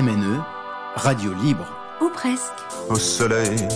MNE, radio libre. Ou presque. Au soleil.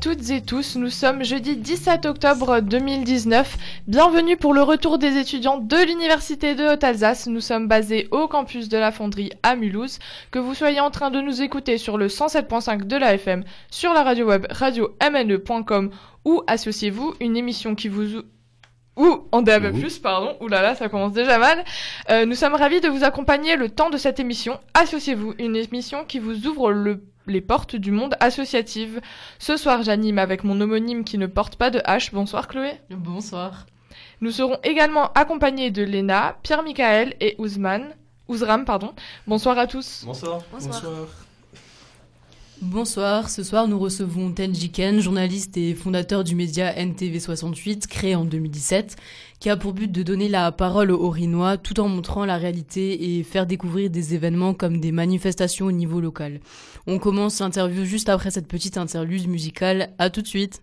Toutes et tous, nous sommes jeudi 17 octobre 2019. Bienvenue pour le retour des étudiants de l'Université de Haute-Alsace. Nous sommes basés au campus de la Fonderie à Mulhouse. Que vous soyez en train de nous écouter sur le 107.5 de la FM, sur la radio web radio-mne.com ou associez-vous, une émission qui vous ou en DAB+, pardon, oulala, là là, ça commence déjà mal. Euh, nous sommes ravis de vous accompagner le temps de cette émission. Associez-vous, une émission qui vous ouvre le les portes du monde associatif. Ce soir, j'anime avec mon homonyme qui ne porte pas de H. Bonsoir Chloé. Bonsoir. Nous serons également accompagnés de Léna, Pierre-Michael et Ousmane. Ouzram, pardon. Bonsoir à tous. Bonsoir. Bonsoir. Bonsoir. ce soir nous recevons Tenji Ken, journaliste et fondateur du média NTV68, créé en 2017, qui a pour but de donner la parole aux Rinois tout en montrant la réalité et faire découvrir des événements comme des manifestations au niveau local. On commence l'interview juste après cette petite interlude musicale. À tout de suite.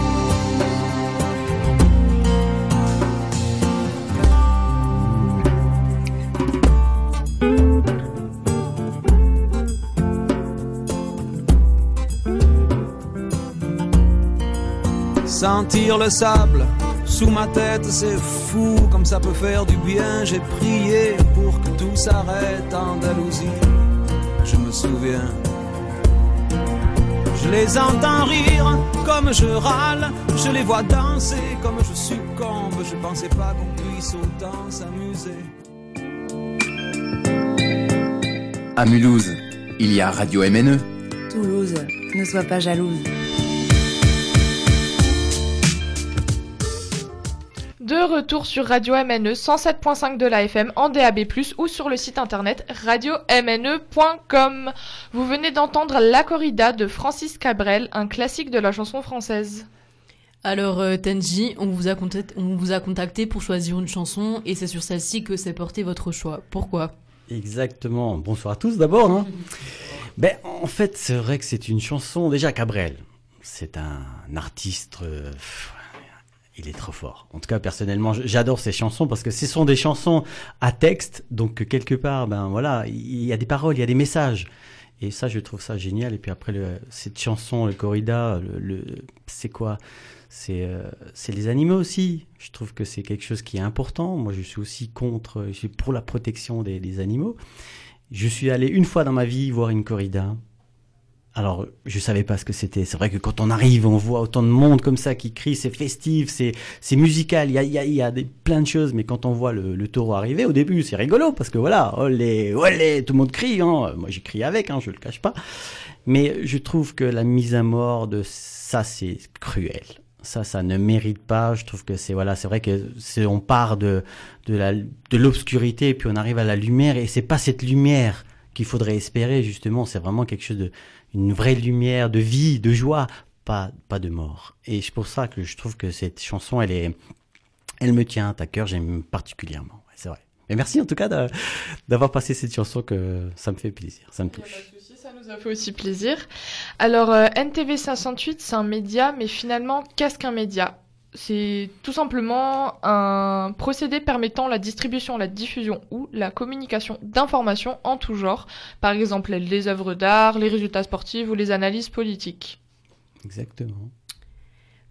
Sentir le sable sous ma tête, c'est fou comme ça peut faire du bien. J'ai prié pour que tout s'arrête en Andalousie. Je me souviens. Je les entends rire comme je râle, je les vois danser comme je succombe. Je pensais pas qu'on puisse autant s'amuser. À Mulhouse, il y a Radio MNE. Toulouse, ne sois pas jalouse. De retour sur Radio MNE 107.5 de la FM en DAB+, ou sur le site internet radiomne.com. Vous venez d'entendre La Corrida de Francis Cabrel, un classique de la chanson française. Alors euh, Tenji, on vous, a contacté, on vous a contacté pour choisir une chanson et c'est sur celle-ci que s'est porté votre choix. Pourquoi? Exactement. Bonsoir à tous d'abord. Hein. ben, en fait, c'est vrai que c'est une chanson. Déjà, Cabrel, c'est un artiste. euh, il est trop fort. En tout cas, personnellement, j'adore ces chansons parce que ce sont des chansons à texte. Donc, quelque part, ben voilà, il y a des paroles, il y a des messages. Et ça, je trouve ça génial. Et puis après, cette chanson, le corrida, le, c'est quoi? C'est euh, c'est les animaux aussi. Je trouve que c'est quelque chose qui est important. Moi, je suis aussi contre, je suis pour la protection des, des animaux. Je suis allé une fois dans ma vie voir une corrida. Alors, je savais pas ce que c'était. C'est vrai que quand on arrive, on voit autant de monde comme ça qui crie, c'est festif, c'est c'est musical. Il y a, y a, y a des, plein de choses. Mais quand on voit le, le taureau arriver, au début, c'est rigolo parce que voilà, olé, olé, tout le monde crie. Hein. Moi, j'ai crié avec, hein, je le cache pas. Mais je trouve que la mise à mort de ça, c'est cruel. Ça, ça ne mérite pas. Je trouve que c'est voilà, c'est vrai que c'est on part de de la de l'obscurité et puis on arrive à la lumière et c'est pas cette lumière qu'il faudrait espérer justement. C'est vraiment quelque chose de une vraie lumière de vie, de joie, pas pas de mort. Et c'est pour ça que je trouve que cette chanson, elle est, elle me tient à cœur. J'aime particulièrement. C'est vrai. Mais merci en tout cas d'avoir passé cette chanson que ça me fait plaisir, ça me touche. nous a fait aussi plaisir. Alors, euh, NTV 508, c'est un média, mais finalement, qu'est-ce qu'un média? C'est tout simplement un procédé permettant la distribution, la diffusion ou la communication d'informations en tout genre, par exemple les œuvres d'art, les résultats sportifs ou les analyses politiques. Exactement.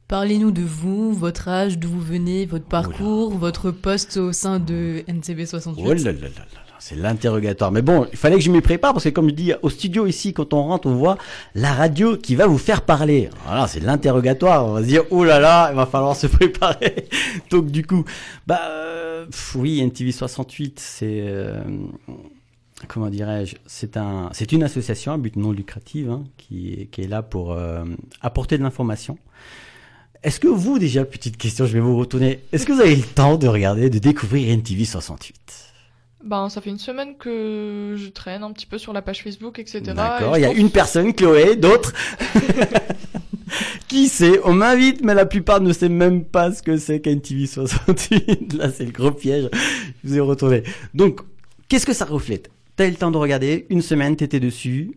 Parlez-nous de vous, votre âge, d'où vous venez, votre parcours, votre poste au sein de NTV 68. Oh là là là là, c'est l'interrogatoire. Mais bon, il fallait que je m'y prépare parce que comme je dis, au studio ici, quand on rentre, on voit la radio qui va vous faire parler. Voilà, c'est l'interrogatoire. On va se dire, oh là là, il va falloir se préparer. Donc du coup, bah euh, oui, NTV 68, c'est euh, comment dirais-je, c'est un, une association à but non lucratif hein, qui, qui est là pour euh, apporter de l'information. Est-ce que vous, déjà, petite question, je vais vous retourner, est-ce que vous avez le temps de regarder, de découvrir NTV 68 Ben, ça fait une semaine que je traîne un petit peu sur la page Facebook, etc. D'accord, et il y a pense- une personne, Chloé, d'autres. Qui sait On m'invite, mais la plupart ne sait même pas ce que c'est qu'un TV 68. Là, c'est le gros piège. Je vous ai retourné. Donc, qu'est-ce que ça reflète? T'as eu le temps de regarder, une semaine, t'étais dessus,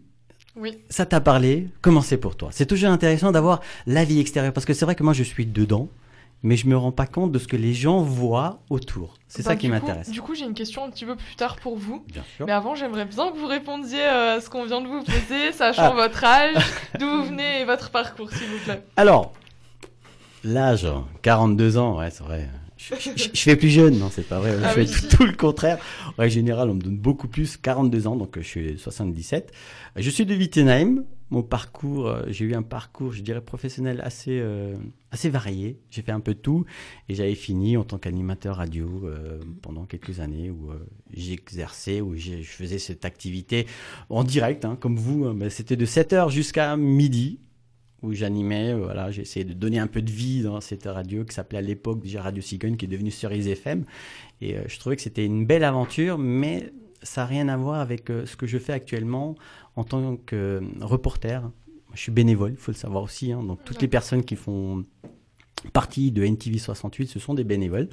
Oui. ça t'a parlé, comment c'est pour toi? C'est toujours intéressant d'avoir l'avis extérieur, parce que c'est vrai que moi, je suis dedans, mais je me rends pas compte de ce que les gens voient autour. C'est Ben, ça qui m'intéresse. Du coup, j'ai une question un petit peu plus tard pour vous. Bien sûr. Mais avant, j'aimerais bien que vous répondiez euh, à ce qu'on vient de vous poser, sachant Ah. votre âge, d'où vous venez et votre parcours, s'il vous plaît. Alors, l'âge, 42 ans, ouais, c'est vrai. Je, je- je- je fais plus jeune, non, c'est pas vrai. Je Ah fais oui. tout, tout le contraire. En règle générale, on me donne beaucoup plus, 42 ans, donc euh, je suis 77. Je suis de Wittenheim. Mon parcours, euh, j'ai eu un parcours, je dirais, professionnel assez, euh, assez varié. J'ai fait un peu tout et j'avais fini en tant qu'animateur radio euh, pendant quelques années où j'exerçais, où je faisais cette activité en direct, hein, comme vous. hein, mais C'était de 7h jusqu'à midi où j'animais, voilà, j'ai de donner un peu de vie dans cette radio qui s'appelait à l'époque déjà Radio Cigogne, qui est devenue Cerise FM. Et je trouvais que c'était une belle aventure, mais ça n'a rien à voir avec ce que je fais actuellement en tant que euh, reporter. Je suis bénévole, il faut le savoir aussi. hein. donc toutes les personnes qui font partie de NTV 68, ce sont des bénévoles.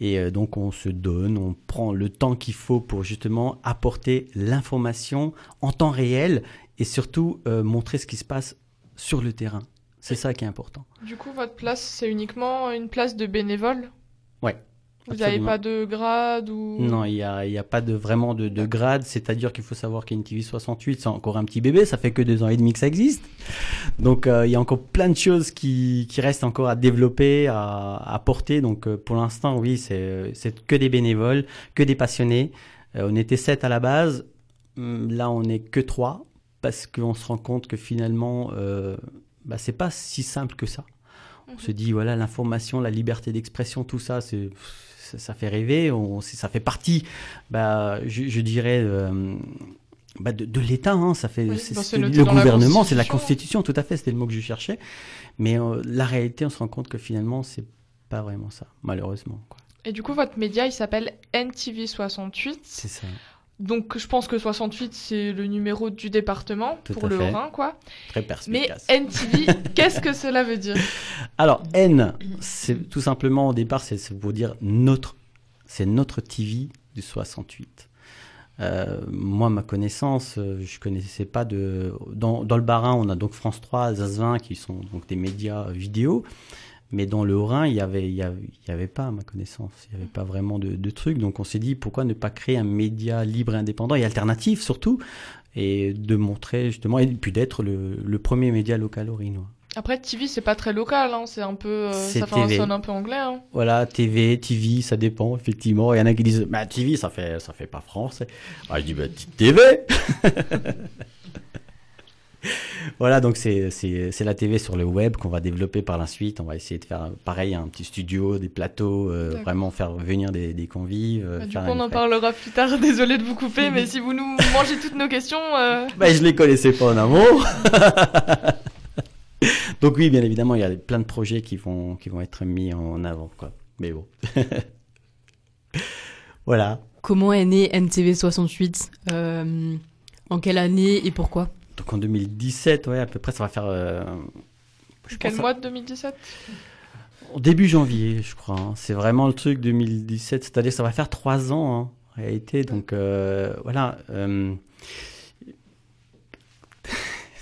Et euh, donc on se donne, on prend le temps qu'il faut pour justement apporter l'information en temps réel et surtout euh, montrer ce qui se passe sur le terrain. C'est ça qui est important. Du coup, votre place, c'est uniquement une place de bénévole? Vous n'avez pas de grade ou Non, il n'y a, y a pas de, vraiment de, de grade, c'est-à-dire qu'il faut savoir qu'NTV 68, c'est encore un petit bébé, ça fait que deux ans et demi que ça existe. Donc euh, il y a encore plein de choses qui, qui restent encore à développer, à, à porter. Donc euh, pour l'instant, oui, c'est que des bénévoles, que des passionnés. Euh, on était sept à la base, Hum, là on n'est que trois, parce qu'on se rend compte que finalement, bah, c'est pas si simple que ça. On se dit, voilà, l'information, la liberté d'expression, tout ça, c'est, ça, ça fait rêver. On, ça fait partie, bah, je, je dirais, euh, bah, de, de l'État. Hein, ça fait, Oui, c'est, le gouvernement, c'est la Constitution. Constitution, tout à fait, c'était le mot que je cherchais. Mais euh, la réalité, on se rend compte que finalement, c'est pas vraiment ça, malheureusement. Quoi. Et du coup, votre média, il s'appelle NTV68. C'est ça, Donc, je pense que 68, c'est le numéro du département Tout pour le fait. Rhin, quoi. très Mais perspicace. NTV, qu'est-ce que cela veut dire? Alors, N, c'est tout simplement au départ, c'est c'est pour dire notre. C'est notre TV du 68. Euh, moi, ma connaissance, euh, je connaissais pas de. Dans, dans le Bas-Rhin, on a donc France 3, Alsace 20 qui sont donc des médias vidéo. Mais dans le Rhin, il y avait, il y avait, il y avait pas, à ma connaissance, il y avait pas vraiment de, de trucs. Donc, on s'est dit pourquoi ne pas créer un média libre, indépendant et alternatif surtout, et de montrer justement et puis d'être le, le premier média local au Rhinois. Après, TV, c'est pas très local, hein. C'est un peu. euh, ça fait un TV. son un peu anglais, hein. Voilà, TV, TV, ça dépend, effectivement. Il y en a qui disent, bah, TV, ça fait, ça fait pas français. Ah, je dis, bah, TV! voilà, donc c'est, c'est, c'est la TV sur le web qu'on va développer par la suite. On va essayer de faire, euh, pareil, un petit studio, des plateaux, euh, vraiment faire venir des, des convives. euh, Bah, du coup, on en parlera plus tard. Désolé de vous couper, mais si vous nous mangez toutes nos questions. euh, Bah, je les connaissais pas en amont. donc oui, bien évidemment, il y a plein de projets qui vont, qui vont être mis en avant, quoi. Mais bon. voilà. Comment est né NTV 68 Euh, En quelle année et pourquoi? Donc en 2017, ouais, à peu près, ça va faire. euh, je Quel pense mois de 2017 Au début janvier, je crois. hein. C'est vraiment le truc 2017, c'est-à-dire ça va faire trois ans hein, en réalité. Donc euh, voilà. euh,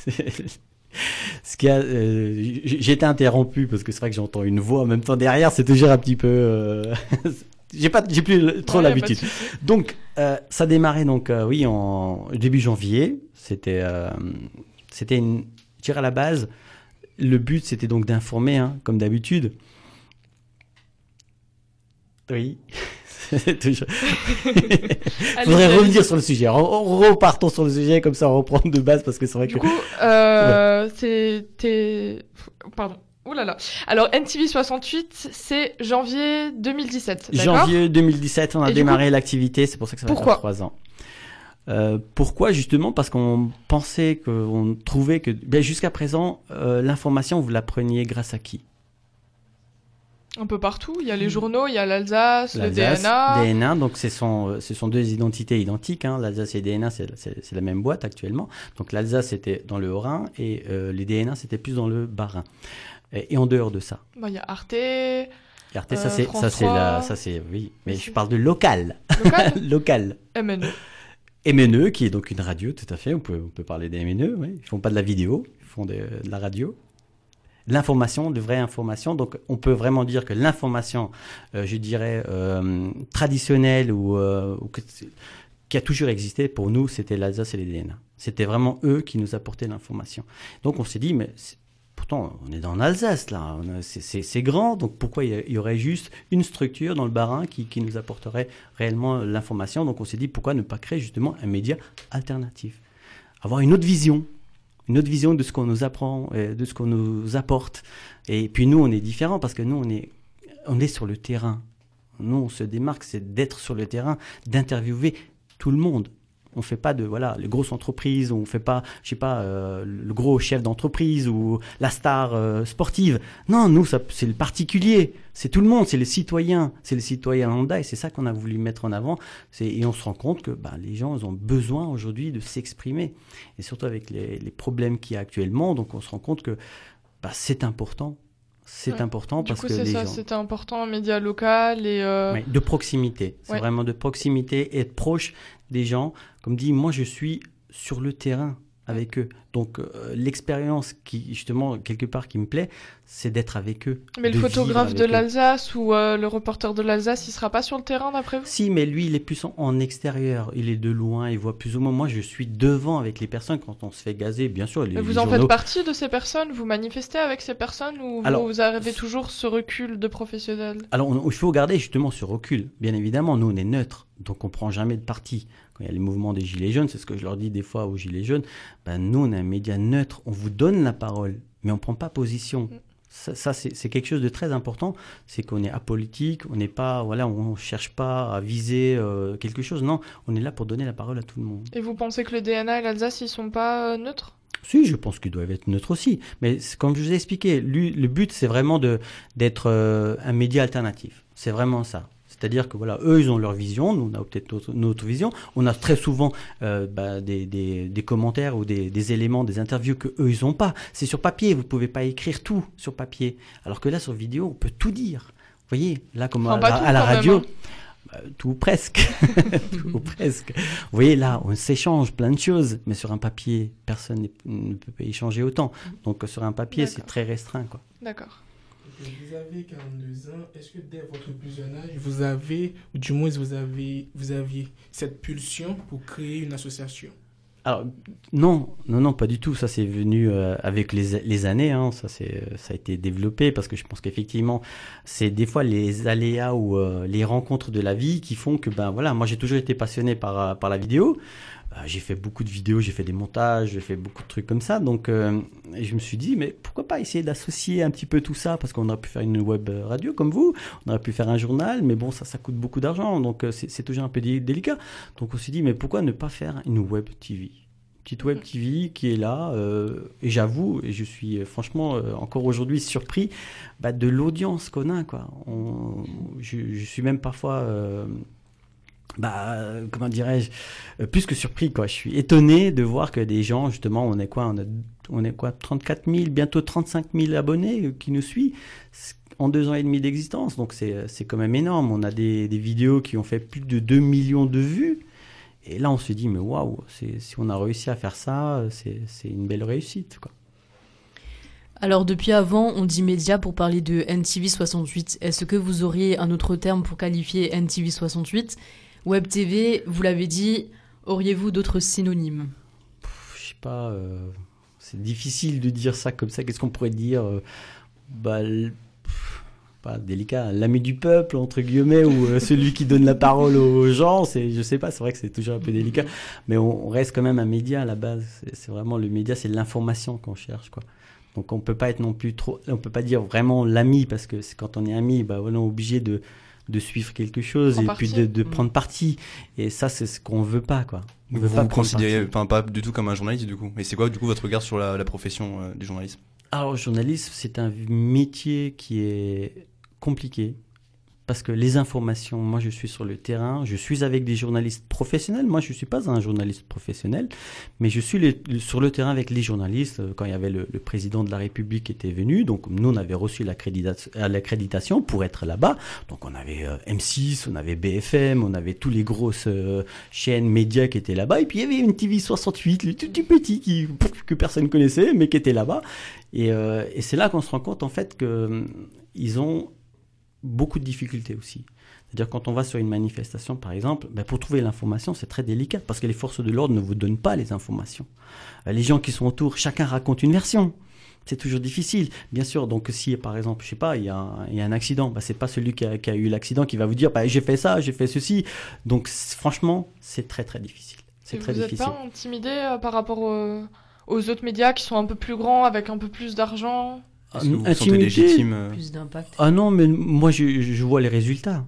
Ce qui a, euh, j'ai été interrompu parce que c'est vrai que j'entends une voix en même temps derrière, c'est toujours un petit peu. j'ai pas, j'ai plus trop Ouais, l'habitude. Donc, euh, ça démarrait donc, euh, oui, en début janvier. C'était, euh, c'était une, je dirais à la base, le but c'était donc d'informer, hein, comme d'habitude. Oui. Toujours- Allez, Faudrait revenir sur le sujet. Re- Repartons sur le sujet, comme ça on reprend de base parce que c'est vrai Du que. coup, euh, c'était. Pardon. Ouh là là. Alors, NTV 68, c'est janvier 2017. D'accord? Janvier 2017, on a Et démarré l'activité, c'est pour ça que ça va faire trois ans. Euh, pourquoi? Justement Parce qu'on pensait, qu'on trouvait que ben, jusqu'à présent, euh, l'information, vous la preniez grâce à qui? Un peu partout. Il y a les journaux, il y a l'Alsace, le DNA. DNA, donc ce sont, euh, ce sont deux identités identiques. Hein. L'Alsace et DNA, c'est la même boîte actuellement. Donc l'Alsace c'était dans le Haut-Rhin et euh, les DNA c'était plus dans le Bas-Rhin. Et, et en dehors de ça, Bah, il y a Arte, et Arte, Euh, ça c'est France ça c'est la 3. ça c'est oui, mais je c'est- parle de local, local, local. MNE. MNE, qui est donc une radio, tout à fait. On peut, on peut parler des MNE. Oui. Ils font pas de la vidéo, ils font de, de la radio. L'information, de vraie information. Donc, on peut vraiment dire que l'information, euh, je dirais, euh, traditionnelle ou, euh, ou que- qui a toujours existé pour nous, c'était l'Alsace et les DNA. C'était vraiment eux qui nous apportaient l'information. Donc, on s'est dit, mais c'est- pourtant, on est dans l'Alsace, là. C'est- grand. Donc, pourquoi il y aurait juste une structure dans le Bas-Rhin qui, qui nous apporterait réellement l'information? Donc, on s'est dit, pourquoi ne pas créer justement un média alternatif? Avoir une autre vision. Une autre vision de ce qu'on nous apprend, de ce qu'on nous apporte. Et puis, nous, on est différents parce que nous, on est sur le terrain. Nous, on se démarque, c'est d'être sur le terrain, d'interviewer tout le monde. On fait pas de voilà les grosses entreprises, on fait pas je sais pas euh, le gros chef d'entreprise ou la star euh, sportive. Non, nous c'est le particulier, c'est tout le monde, c'est le citoyen, c'est le citoyen lambda et c'est ça qu'on a voulu mettre en avant. Et on se rend compte que bah, les gens ils ont besoin aujourd'hui de s'exprimer et surtout avec les, les problèmes qu'il y a actuellement. Donc on se rend compte que bah, c'est important, c'est Ouais. important Du parce coup, que c'est les ça, gens c'était important, un média local et. euh, Ouais, de proximité. C'est Ouais. vraiment de proximité, être proche des gens. Comme dit, moi je suis sur le terrain avec eux. Donc euh, l'expérience qui justement quelque part qui me plaît, c'est d'être avec eux. Mais le photographe de l'Alsace ou euh, le reporter de l'Alsace, il sera pas sur le terrain d'après vous? Si, mais lui, il est plus en, en extérieur. Il est de loin, il voit plus ou moins. Moi, je suis devant avec les personnes quand on se fait gazer. Bien sûr, les, Mais vous les en journaux- faites partie de ces personnes? Vous manifestez avec ces personnes ou Alors, vous avez toujours ce recul de professionnel? Alors, il faut garder justement ce recul. Bien évidemment, nous, on est neutre, donc on prend jamais de parti. Quand il y a les mouvements des Gilets jaunes, c'est ce que je leur dis des fois aux Gilets jaunes, ben, nous, on est un média neutre, on vous donne la parole, mais on prend pas position. Ça, ça, c'est quelque chose de très important, c'est qu'on est apolitique, on n'est pas, voilà, on cherche pas à viser euh, quelque chose, non, on est là pour donner la parole à tout le monde. Et vous pensez que le DNA et l'Alsace, ils sont pas euh, neutres? Si, je pense qu'ils doivent être neutres aussi. Mais comme je vous ai expliqué, lui, le but, c'est vraiment de d'être euh, un média alternatif. C'est vraiment ça. C'est-à-dire que voilà, eux, ils ont leur vision, nous, on a peut-être notre, notre vision. On a très souvent euh, bah, des, des, des commentaires ou des, des éléments, des interviews que eux, ils n'ont pas. C'est sur papier, vous pouvez pas écrire tout sur papier. Alors que là, sur vidéo, on peut tout dire. Vous voyez, là, comme Enfin, à, la- à radio, hein. bah, tout presque. tout presque. Vous voyez, là, on s'échange plein de choses, mais sur un papier, personne ne peut échanger autant. Donc, sur un papier, c'est très restreint. Quoi. D'accord. Vous avez 42 ans. Est-ce que dès votre plus jeune âge, vous avez, ou du moins vous avez, vous aviez cette pulsion pour créer une association? Alors, non, non, non, pas du tout. Ça, c'est venu euh, avec les, les années. Hein. Ça, c'est, euh, ça a été développé parce que je pense qu'effectivement, c'est des fois les aléas ou euh, les rencontres de la vie qui font que, ben voilà, moi, j'ai toujours été passionné par, par la vidéo. Euh, j'ai fait beaucoup de vidéos, j'ai fait des montages, j'ai fait beaucoup de trucs comme ça. Donc, euh, je me suis dit, mais pourquoi pas essayer d'associer un petit peu tout ça? Parce qu'on aurait pu faire une web radio comme vous, on aurait pu faire un journal, mais bon, ça, ça coûte beaucoup d'argent. Donc, euh, c'est, toujours un peu dé- délicat. Donc, on s'est dit, mais pourquoi ne pas faire une web TV petite web TV qui est là euh, et j'avoue et je suis euh, franchement euh, encore aujourd'hui surpris bah, de l'audience qu'on a je, suis même parfois euh, bah, euh, comment dirais-je, euh, plus que surpris, quoi. Je suis étonné de voir que des gens, justement, on est quoi, on, est quoi, 34 000, bientôt 35 000 abonnés euh, qui nous suivent en deux ans et demi d'existence. Donc c'est, quand même énorme. On a des, des vidéos qui ont fait plus de 2 millions de vues. Et là, on se dit, mais waouh, si on a réussi à faire ça, c'est, c'est une belle réussite, quoi. Alors depuis avant, on dit média pour parler de NTV 68. Est-ce que vous auriez un autre terme pour qualifier NTV 68 Web TV, vous l'avez dit, auriez-vous d'autres synonymes? Pff, je sais pas, euh, c'est difficile de dire ça comme ça. Qu'est-ce qu'on pourrait dire euh, bah, pff, Pas délicat, l'ami du peuple, entre guillemets, ou euh, celui qui donne la parole aux gens. C'est, je sais pas, c'est vrai que c'est toujours un peu délicat. Mais on, on reste quand même un média à la base. C'est, vraiment le média, c'est l'information qu'on cherche, quoi. Donc on peut pas être non plus trop, on peut pas dire vraiment l'ami parce que quand on est ami, bah on est obligé de de suivre quelque chose Prends et puis de, de Mm. prendre parti. Et ça, c'est ce qu'on veut pas, quoi. On Vous veut vous pas vous prendre considérez enfin, pas du tout comme un journaliste du coup. Et c'est quoi du coup votre regard sur la, la profession euh, du journalisme? Alors, journalisme, c'est un métier qui est compliqué parce que les informations, moi je suis sur le terrain, je suis avec des journalistes professionnels. Moi je ne suis pas un journaliste professionnel, mais je suis sur le terrain avec les journalistes. euh, Quand il y avait le, président de la République qui était venu, donc nous on avait reçu euh, l'accréditation pour être là-bas. Donc on avait euh, M6, on avait BFM, on avait tous les grosses chaînes médias qui étaient là-bas. Et puis il y avait une TV 68, le tout, petit qui, que personne connaissait, mais qui était là-bas. Et, et c'est là qu'on se rend compte en fait que ils ont beaucoup de difficultés aussi. C'est-à-dire quand on va sur une manifestation par exemple, ben, pour trouver l'information c'est très délicat parce que les forces de l'ordre ne vous donnent pas les informations. Euh, Les gens qui sont autour, chacun raconte une version. C'est toujours difficile, bien sûr. Donc, si par exemple, je sais pas, il y a un, il y a un accident, bah, c'est pas celui qui a, qui a eu l'accident qui va vous dire, bah, j'ai fait ça, j'ai fait ceci. Donc, franchement, c'est très très difficile. C'est Et très vous n'êtes difficile. pas intimidé euh, par rapport au- aux autres médias qui sont un peu plus grands, avec un peu plus d'argent? Est-ce que vous vous sentez Intimidé légitime euh, Plus d'impact Ah non, mais moi je, je vois les résultats.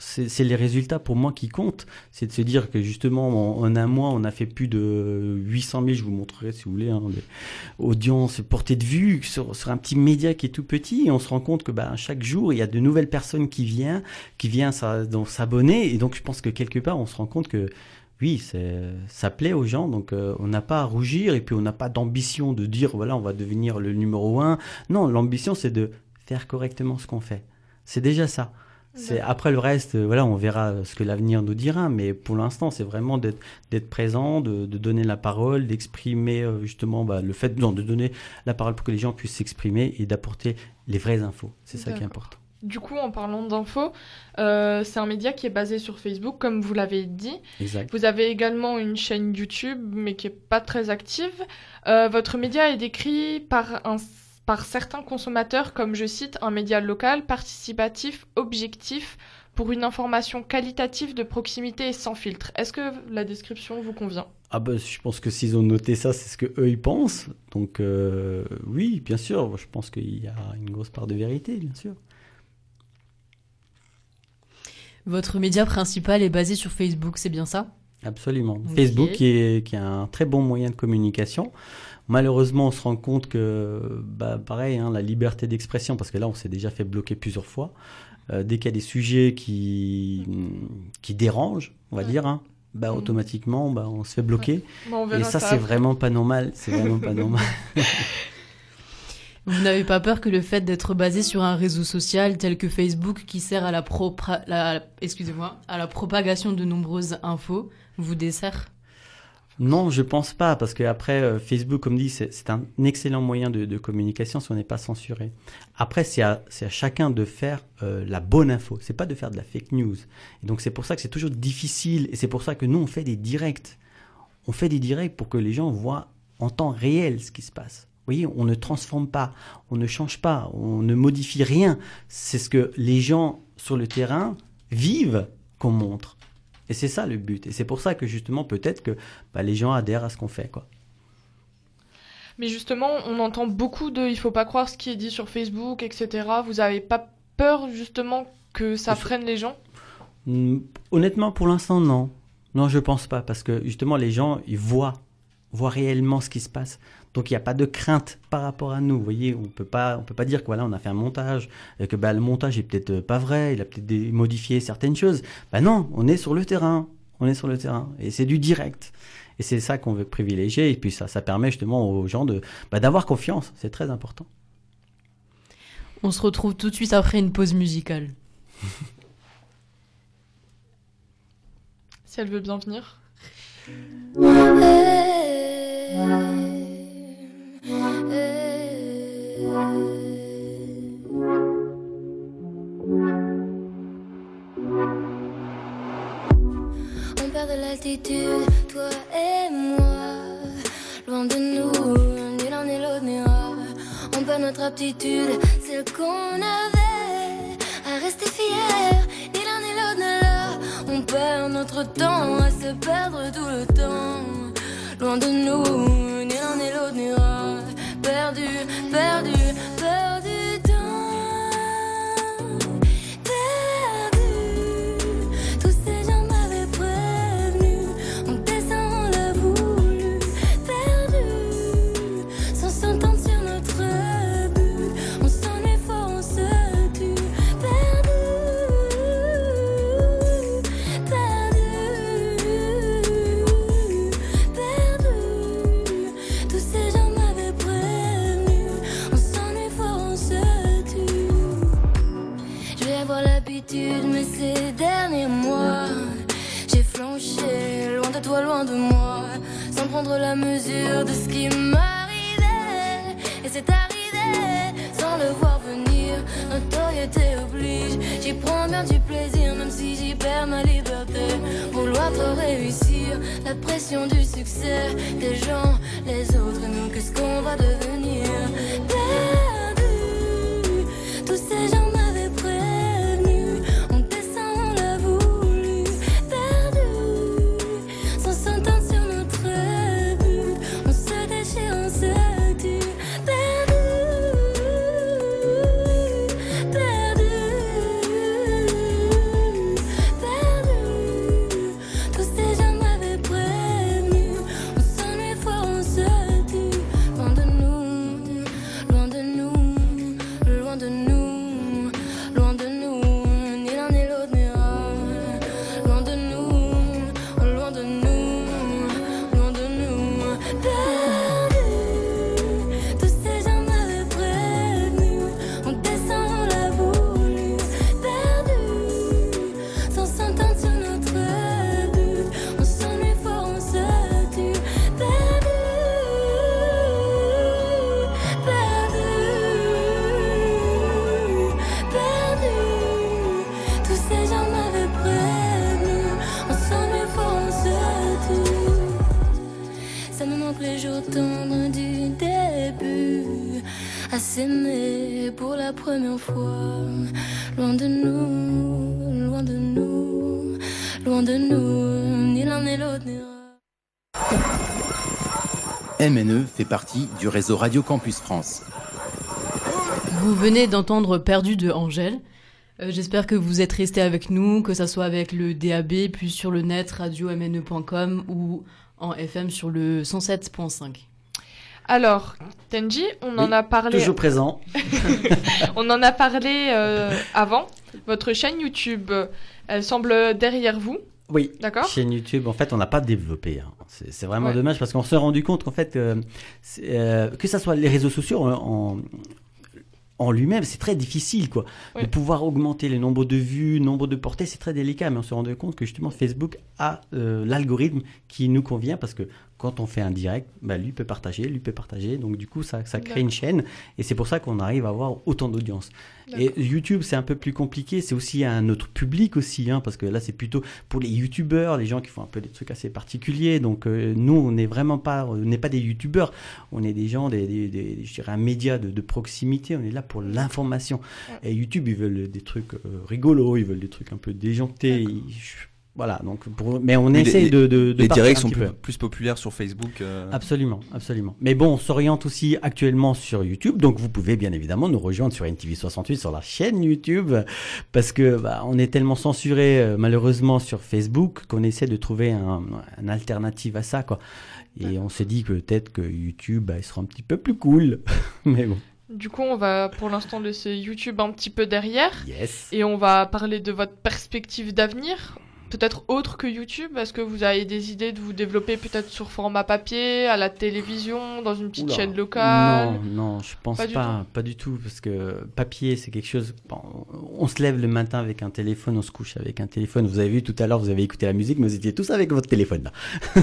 C'est c'est les résultats pour moi qui comptent. C'est de se dire que justement, en, en un mois, on a fait plus de 800 000, je vous montrerai si vous voulez, hein, les audiences, portée de vue sur, sur un petit média qui est tout petit. Et on se rend compte que bah, chaque jour, il y a de nouvelles personnes qui viennent, qui viennent s'abonner. Et donc, je pense que quelque part, on se rend compte que oui, ça plaît aux gens, donc euh, on n'a pas à rougir et puis on n'a pas d'ambition de dire voilà, on va devenir le numéro un. Non, l'ambition c'est de faire correctement ce qu'on fait. C'est déjà ça. C'est après le reste, euh, voilà, on verra ce que l'avenir nous dira. Mais pour l'instant, c'est vraiment d'être présent, de, de donner la parole, d'exprimer euh, justement bah, le fait non, de donner la parole pour que les gens puissent s'exprimer et d'apporter les vraies infos. C'est ça qui est important. Du coup, en parlant d'infos, euh, c'est un média qui est basé sur Facebook, comme vous l'avez dit. Exact. Vous avez également une chaîne YouTube, mais qui est pas très active. Euh, votre média est décrit par, un, par certains consommateurs comme, je cite, un média local, participatif, objectif, pour une information qualitative de proximité et sans filtre. Est-ce que la description vous convient? Ah bah, je pense que s'ils ont noté ça, c'est ce que eux ils pensent. Donc euh, oui, bien sûr, je pense qu'il y a une grosse part de vérité, bien sûr. Votre média principal est basé sur Facebook, c'est bien ça? Absolument. Ok. Facebook qui est, qui est un très bon moyen de communication. Malheureusement, on se rend compte que, bah, pareil, hein, la liberté d'expression, parce que là, on s'est déjà fait bloquer plusieurs fois. Euh, dès qu'il y a des sujets qui, qui dérangent, on va Ouais. dire, hein, bah, Mm. automatiquement, bah, on se fait bloquer. Bon, Et ça, c'est vraiment pas normal. C'est vraiment pas normal. Vous n'avez pas peur que le fait d'être basé sur un réseau social tel que Facebook qui sert à la, excusez-moi, à la propagation de nombreuses infos vous dessert? Non, je pense pas, parce que après euh, Facebook, comme dit, c'est un excellent moyen de, communication si on n'est pas censuré. Après, c'est à, c'est à chacun de faire euh, la bonne info. C'est pas de faire de la fake news. Et donc c'est pour ça que c'est toujours difficile, et c'est pour ça que nous on fait des directs. On fait des directs pour que les gens voient en temps réel ce qui se passe. Voyez, on ne transforme pas, on ne change pas, on ne modifie rien. C'est ce que les gens sur le terrain vivent qu'on montre. Et c'est ça le but. Et c'est pour ça que justement, peut-être que bah, les gens adhèrent à ce qu'on fait. Quoi. Mais justement, on entend beaucoup de il faut pas croire ce qui est dit sur Facebook, etc. Vous avez pas peur justement que ça freine les gens? Hum, Honnêtement, pour l'instant, non. Non, je pense pas. Parce que justement, les gens, ils voient, voient réellement ce qui se passe. Donc, il n'y a pas de crainte par rapport à nous. Vous voyez, on peut pas, on peut pas dire que voilà, on a fait un montage et que bah, le montage est peut-être euh, pas vrai, il a peut-être modifié certaines choses. Bah non, on est sur le terrain. On est sur le terrain. Et c'est du direct. Et c'est ça qu'on veut privilégier. Et puis ça, ça permet justement aux gens de, bah, d'avoir confiance. C'est très important. On se retrouve tout de suite après une pause musicale. Si elle veut bien venir. On perd de l'altitude, toi et moi. Loin de nous, ni l'un ni l'autre n'ira. On perd notre aptitude, celle qu'on avait à rester fier. Ni l'un ni l'autre là. On perd notre temps à se perdre tout le temps. Loin de nous, ni l'un ni l'autre n'ira. Perdu, perdu MNE fait partie du réseau Radio Campus France. Vous venez d'entendre Perdu de Angèle. Euh, J'espère que vous êtes restés avec nous, que ça soit avec le DAB, puis sur le net radio-mne.com ou en FM sur le 107.5. Alors, Tenji, on en a parlé. Toujours présent. On en a parlé euh, avant. Votre chaîne YouTube, elle semble derrière vous, Oui. d'accord Chaîne YouTube, en fait, on n'a pas développé. hein. C'est c'est vraiment Ouais. dommage parce qu'on s'est rendu compte qu'en fait, euh, c'est, euh, que ça soit les réseaux sociaux en, en, en lui-même, c'est très difficile, quoi. Ouais. De pouvoir augmenter le nombre de vues, le nombre de portées, c'est très délicat. Mais on s'est rendu compte que justement, Facebook a euh, l'algorithme qui nous convient parce que quand on fait un direct, bah, lui peut partager, lui peut partager. Donc, du coup, ça, ça crée une chaîne et c'est pour ça qu'on arrive à avoir autant d'audience. Et YouTube, c'est un peu plus compliqué. C'est aussi un autre public aussi, hein, parce que là, c'est plutôt pour les YouTubeurs, les gens qui font un peu des trucs assez particuliers. Donc, euh, nous, on n'est vraiment pas, on n'est pas des YouTubeurs. On est des gens, des, des- des- je dirais, un média de, de proximité. On est là pour l'information. Et YouTube, ils veulent des trucs euh, rigolos, ils veulent des trucs un peu déjantés. Ils- voilà. Donc, pour, mais on Oui, essaie les- de, de, de Les directs sont plus, populaires sur Facebook. euh, Absolument, absolument. Mais bon, on s'oriente aussi actuellement sur YouTube, donc vous pouvez bien évidemment nous rejoindre sur NTV68 sur la chaîne YouTube, parce que bah, on est tellement censuré euh, malheureusement sur Facebook qu'on essaie de trouver un, un alternative à ça, quoi. Et on s'est dit que peut-être que YouTube, bah, il sera un petit peu plus cool, mais bon. Du coup, on va pour l'instant laisser YouTube un petit peu derrière. Yes. Et on va parler de votre perspective d'avenir. Peut-être autre que YouTube Est-ce que vous avez des idées de vous développer peut-être sur format papier, à la télévision, dans une petite Oula. chaîne locale? Non, non, je pense Pas pas, du pas, du tout, parce que papier, c'est quelque chose. bon, on se lève le matin avec un téléphone, on se couche avec un téléphone. Vous avez vu tout à l'heure, vous avez écouté la musique, mais vous étiez tous avec votre téléphone là.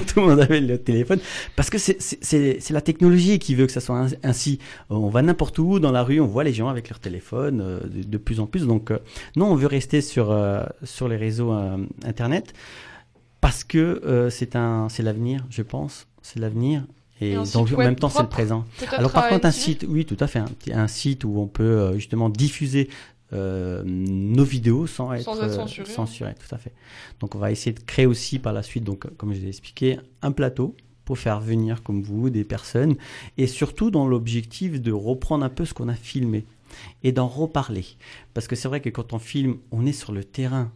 tout le monde avait le téléphone, parce que c'est- la technologie qui veut que ça soit ain- ainsi. On va n'importe où dans la rue, on voit les gens avec leur téléphone euh, de, de plus en plus. Donc euh, non, on veut rester sur euh, sur les réseaux euh, internet parce que euh, c'est un c'est l'avenir, je pense, c'est l'avenir. Et, donc, en même temps, c'est le présent. Alors par contre, un site, oui, tout à fait, un, site où on peut euh, justement diffuser euh, nos vidéos sans être, Sans être censuré. censuré, tout à fait. Donc on va essayer de créer aussi par la suite, donc comme je l'ai expliqué, un plateau pour faire venir comme vous des personnes et surtout dans l'objectif de reprendre un peu ce qu'on a filmé et d'en reparler. Parce que c'est vrai que quand on filme, on est sur le terrain,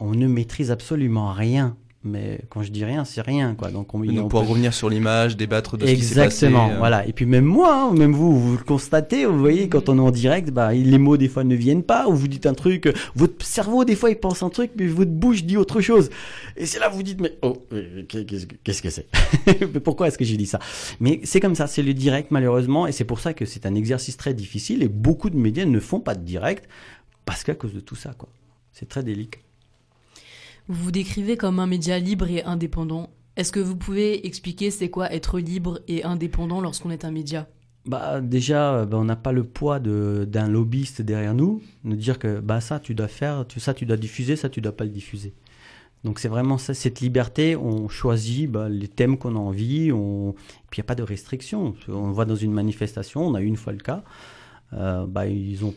on ne maîtrise absolument rien. Mais quand je dis rien, c'est rien, quoi. Donc on, de on pouvoir peut- revenir sur l'image, débattre de ce qui s'est passé. Exactement, euh, voilà. Et puis même moi, hein, même vous, vous le constatez, vous voyez, quand on est en direct, bah, les mots des fois ne viennent pas, ou vous dites un truc, votre cerveau des fois il pense un truc, mais votre bouche dit autre chose. Et c'est là que vous dites, mais oh, euh, qu'est-ce que c'est? Mais Pourquoi est-ce que j'ai dit ça? Mais c'est comme ça, c'est le direct malheureusement, et c'est pour ça que c'est un exercice très difficile, et beaucoup de médias ne font pas de direct, parce qu'à cause de tout ça, quoi. C'est très délicat. Vous vous décrivez comme un média libre et indépendant. Est-ce que vous pouvez expliquer c'est quoi être libre et indépendant lorsqu'on est un média? Bah déjà, euh, bah, on n'a pas le poids d'un lobbyiste derrière nous, nous dire que bah ça tu dois faire, ça tu dois diffuser, ça tu dois pas le diffuser. Donc c'est vraiment ça, cette liberté, on choisit bah, les thèmes qu'on a envie, on... puis il n'y a pas de restriction. On va dans une manifestation, on a eu une fois le cas, euh, bah, ils ont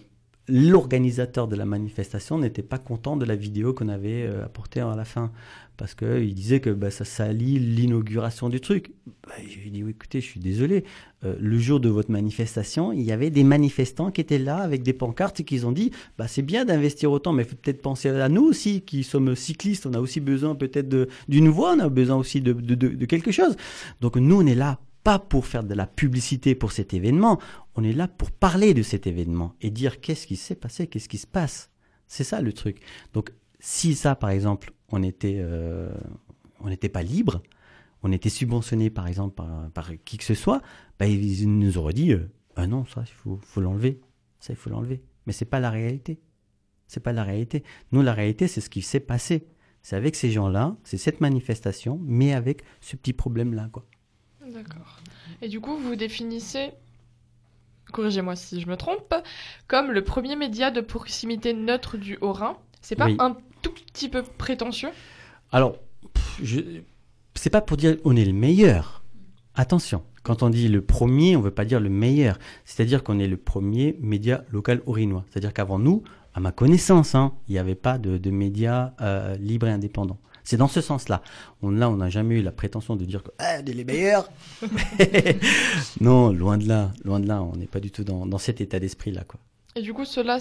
l'organisateur de la manifestation n'était pas content de la vidéo qu'on avait euh, apportée à la fin parce que il disait que bah, ça salit l'inauguration du truc. Bah, dit écoutez, je suis désolé. Euh, le jour de votre manifestation, il y avait des manifestants qui étaient là avec des pancartes et qui ont dit bah, c'est bien d'investir autant, mais faut peut-être penser à nous aussi qui sommes cyclistes. On a aussi besoin peut-être d'une voix, on a besoin aussi de- de quelque chose. Donc nous, on est là pas pour faire de la publicité pour cet événement, on est là pour parler de cet événement et dire qu'est-ce qui s'est passé, qu'est-ce qui se passe. C'est ça le truc. Donc si ça, par exemple, on était, euh, on n'était pas libre, on était subventionné, par exemple, par, qui que ce soit, bah, ils nous auraient dit, euh, ah non, ça, il faut, faut l'enlever. Ça, il faut l'enlever. Mais c'est pas la réalité. C'est pas la réalité. Nous, la réalité, c'est ce qui s'est passé. C'est avec ces gens-là, c'est cette manifestation, mais avec ce petit problème-là, quoi. D'accord. Et du coup, vous définissez, corrigez-moi si je me trompe, comme le premier média de proximité neutre du Haut-Rhin. C'est pas Oui. un tout petit peu prétentieux? Alors, je... c'est pas pour dire on est le meilleur. Attention, Quand on dit le premier, on ne veut pas dire le meilleur. C'est-à-dire qu'on est le premier média local orinois. C'est-à-dire qu'avant nous, à ma connaissance, hein, il n'y avait pas de, de médias euh, libres et indépendants. C'est dans ce sens-là. On, là, on n'a jamais eu la prétention de dire que ah, on est les meilleurs. non, loin de là, loin de là. On n'est pas du tout dans, dans cet état d'esprit-là, quoi. Et du coup, cela,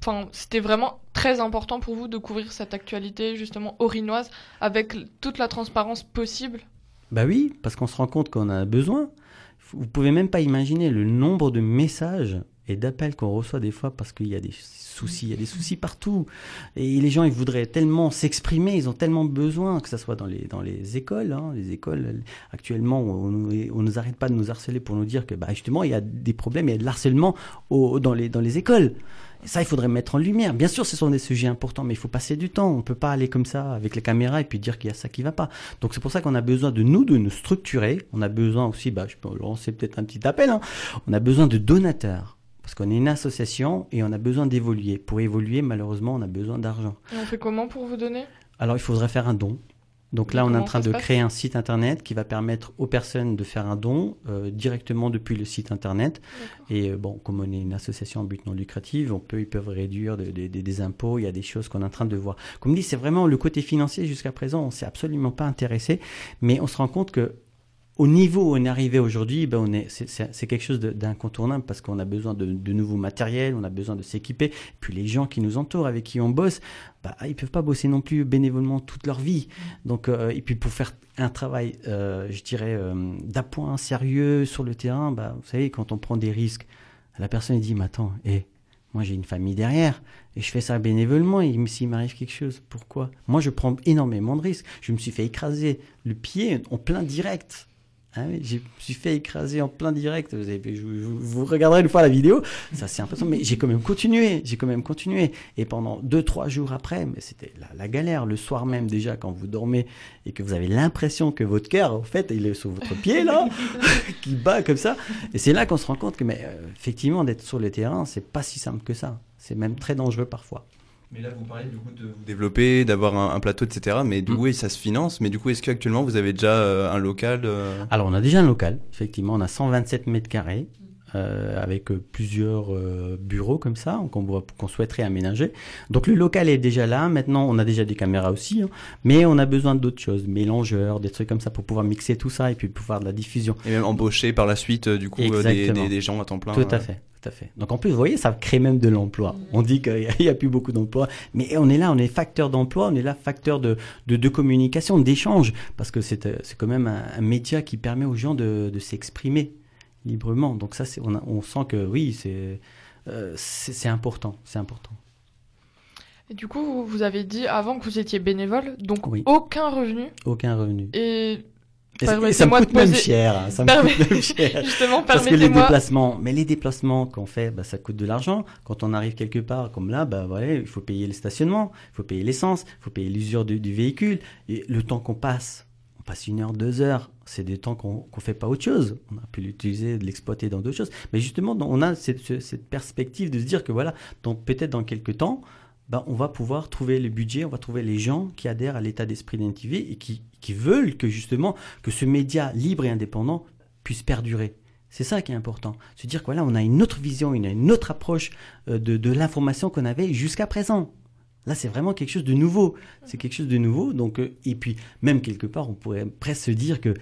enfin, c'était vraiment très important pour vous de couvrir cette actualité justement orinoise avec toute la transparence possible? Bah oui, parce qu'on se rend compte qu'on a besoin. Vous pouvez même pas imaginer le nombre de messages et d'appels qu'on reçoit des fois parce qu'il y a des soucis, il y a des soucis partout. Et les gens, ils voudraient tellement s'exprimer, ils ont tellement besoin, que ce soit dans les, dans les écoles. hein. les écoles, actuellement, on, nous- on nous arrête pas de nous harceler pour nous dire que bah, justement, il y a des problèmes, il y a de l'harcèlement au- dans, les, dans les écoles. Et ça, il faudrait mettre en lumière. Bien sûr, ce sont des sujets importants, mais il faut passer du temps. On peut pas aller comme ça avec les caméras et puis dire qu'il y a ça qui va pas. Donc c'est pour ça qu'on a besoin de nous, de nous structurer. On a besoin aussi, bah, je peux lancer peut-être un petit appel. hein. On a besoin de donateurs. Parce qu'on est une association et on a besoin d'évoluer. Pour évoluer, malheureusement, on a besoin d'argent. Et on fait comment pour vous donner? Alors il faudrait faire un don. Donc là, on est en train de créer un site internet qui va permettre aux personnes de faire un don euh, directement depuis le site internet. Et euh, bon, comme on est une association en but non lucratif, on peut, ils peuvent réduire de- de- de- des impôts. Il y a des choses qu'on est en train de voir. Comme dit, c'est vraiment le côté financier jusqu'à présent, on s'est absolument pas intéressé, mais on se rend compte que au niveau où on est arrivé aujourd'hui, ben on est, c'est- quelque chose d'incontournable parce qu'on a besoin de, nouveaux matériels, on a besoin de s'équiper. Puis les gens qui nous entourent, avec qui on bosse, bah, ils peuvent pas bosser non plus bénévolement toute leur vie. Donc, euh, et puis pour faire un travail, euh, je dirais, euh, d'appoint sérieux sur le terrain, bah, vous savez, quand on prend des risques, la personne dit, mais attends, hé, moi j'ai une famille derrière et je fais ça bénévolement et s'il m'arrive quelque chose, pourquoi? Moi je prends énormément de risques. Je me suis fait écraser le pied en plein direct. Ah oui, je me suis fait écraser en plein direct. Vous, avez, je- vous regarderez une fois la vidéo. Ça, c'est impressionnant. Mais j'ai quand même continué. J'ai quand même continué. Et pendant deux, trois jours après, mais c'était la, galère. Le soir même, déjà, quand vous dormez et que vous avez l'impression que votre cœur, en fait, il est sur votre pied, là, qui bat comme ça. Et c'est là qu'on se rend compte que, mais, euh, effectivement, d'être sur le terrain, c'est pas si simple que ça. C'est même très dangereux parfois. Mais là, vous parlez du coup de vous développer, d'avoir un, un plateau, etc. Mais du Mm. coup, oui, ça se finance. Mais du coup, est-ce qu'actuellement, vous avez déjà euh, un local euh, Alors, on a déjà un local, effectivement, on a 127 mètres carrés. Euh, avec euh, plusieurs euh, bureaux comme ça qu'on voit- qu'on souhaiterait aménager. Donc le local est déjà là. Maintenant, on a déjà des caméras aussi, hein. mais on a besoin d'autres choses, mélangeurs, des trucs comme ça pour pouvoir mixer tout ça et puis pouvoir de la diffusion. Et même embaucher par la suite, du coup, des, des- des gens à temps plein Tout à fait, tout à fait. Donc en plus, vous voyez, ça crée même de l'emploi. On dit qu'il n'y a plus beaucoup d'emplois, mais on est là, on est facteur d'emploi, on est là facteur de, de, de communication, d'échange, parce que c'est c'est quand même un, un média qui permet aux gens de, de s'exprimer librement. Donc ça, on, a- on sent que oui, c'est euh, important, c'est important. Et du coup, vous- avez dit avant que vous étiez bénévole, donc Oui. aucun revenu. Aucun revenu. Et Et ça- me coûte même poser- cher, hein, ça me Permet- coûte même cher. Justement, Parce que les déplacements, mais les déplacements qu'on fait, bah, ça coûte de l'argent. Quand on arrive quelque part, comme là, bah, voilà, il faut payer le stationnement, il faut payer l'essence, il faut payer l'usure du, du véhicule. Et le temps qu'on passe, passe une heure, deux heures, c'est des temps qu'on qu'on fait pas autre chose. On a pu l'utiliser, l'exploiter dans d'autres choses. Mais justement, on a cette, ce- cette perspective de se dire que voilà, peut-être dans quelques temps, bah, on va pouvoir trouver le budget, on va trouver les gens qui adhèrent à l'état d'esprit d'NTV et qui, veulent que justement que ce média libre et indépendant puisse perdurer. C'est ça qui est important. Se dire que voilà, on a une autre vision, une, autre approche euh, de l'information qu'on avait jusqu'à présent. Là, c'est vraiment quelque chose de nouveau. C'est quelque chose de nouveau. Donc, euh, et puis, même quelque part, on pourrait presque se dire que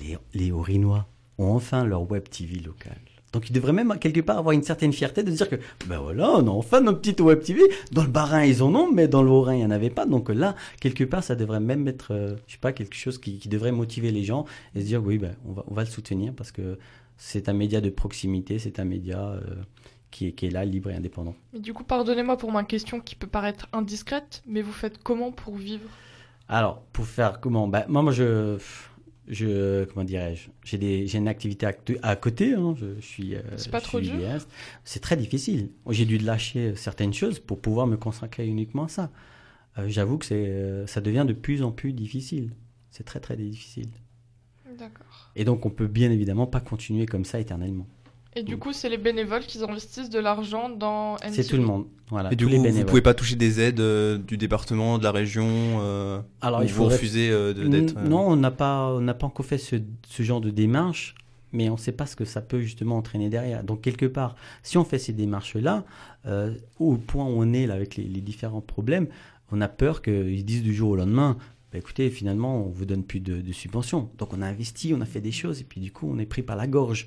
les, les Orinois ont enfin leur web TV locale. Donc, ils devraient même quelque part avoir une certaine fierté de dire que, ben voilà, on a enfin notre petite web TV. Dans le Bas-Rhin, ils en ont, mais dans le Haut-Rhin, il n'y en avait pas. Donc là, quelque part, ça devrait même être, euh, je sais pas, quelque chose qui, qui devrait motiver les gens et se dire, oui, ben, on, va, on va le soutenir parce que c'est un média de proximité, c'est un média euh, qui, est, qui est là, libre et indépendant. Mais du coup, pardonnez-moi pour ma question qui peut paraître indiscrète, mais vous faites comment pour vivre? Alors, pour faire comment? Bah, Moi, moi, je, je comment dirais-je? J'ai une activité à côté. hein, je, je suis. euh, C'est pas trop dur? C'est très difficile. J'ai dû lâcher certaines choses pour pouvoir me consacrer uniquement à ça. Euh, J'avoue que c'est, euh, ça devient de plus en plus difficile. C'est très très difficile. D'accord. Et donc, on peut bien évidemment pas continuer comme ça éternellement. Et du coup, c'est les bénévoles qui investissent de l'argent dans Mm. C'est tout le monde. Voilà. Et du coup, vous bénévoles. pouvez pas toucher des aides euh, du département, de la région euh, Alors, il vous faudrait- refusez euh, de- d'être. euh, Non, on n'a pas, on n'a pas encore fait ce, ce genre de démarche. mais on ne sait pas ce que ça peut justement entraîner derrière. Donc quelque part, si on fait ces démarches-là, euh, au point où on est là avec les, les différents problèmes, on a peur qu'ils disent du jour au lendemain, bah, écoutez, finalement, on vous donne plus de, subventions. Donc on a investi, on a fait des choses, et puis du coup, on est pris par la gorge.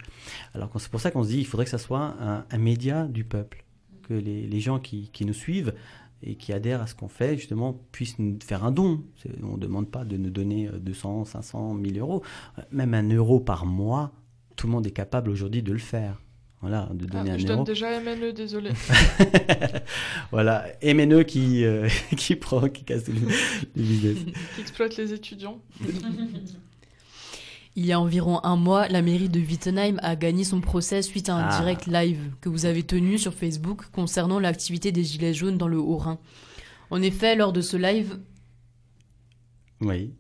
Alors c'est pour ça qu'on se dit, il faudrait que ça soit un, média du peuple, que les, gens qui, qui nous suivent et qui adhèrent à ce qu'on fait, justement, puissent nous faire un don. On ne demande pas de nous donner euh, 200, 500, 1000 euros. Euh, Même un euro par mois, tout le monde est capable aujourd'hui de le faire. Voilà, de Ah, donner un je euro. donne déjà MNE, désolé. voilà, MNE qui, euh, qui prend, qui casse le, le business. qui exploite les étudiants. Il y a environ un mois, la mairie de Wittenheim a gagné son procès suite à un Ah. direct live que vous avez tenu sur Facebook concernant l'activité des Gilets jaunes dans le Haut-Rhin. En effet, lors de ce live, Oui.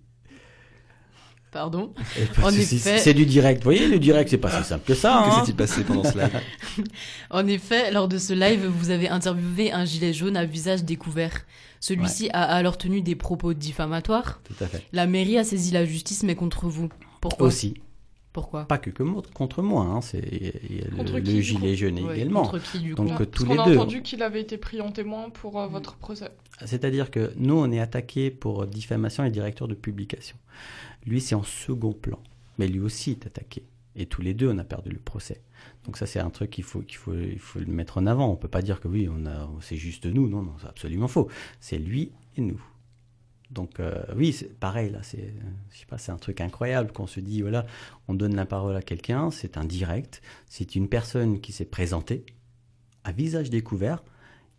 Pardon, Et pas En de souci, effet- C'est du direct. Vous voyez, le direct, c'est pas si simple que ça. Que hein. s'est-il passé pendant ce live En effet, lors de ce live, vous avez interviewé un gilet jaune à visage découvert. Celui-ci a alors tenu des propos diffamatoires. Tout à fait. La mairie a saisi la justice, mais contre vous. Pourquoi Aussi. Pourquoi Pas que, que contre moi. Hein. C'est a le, Contre le gilet jaune Ouais, également. Contre qui, du coup Donc Parce tous les a deux. entendu qu'il avait été pris en témoin pour euh, votre procès. C'est-à-dire que nous, on est attaqué pour diffamation et directeur de publication. Lui, c'est en second plan. Mais lui aussi est attaqué. Et tous les deux, on a perdu le procès. Donc ça, c'est un truc qu'il faut, qu'il faut, il faut le mettre en avant. On peut pas dire que oui, on a, c'est juste nous. Non, non, c'est absolument faux. C'est lui et nous. Donc euh, oui, c'est pareil là. C'est, je sais pas, c'est un truc incroyable qu'on se dit voilà, on donne la parole à quelqu'un, c'est un direct, c'est une personne qui s'est présentée à visage découvert.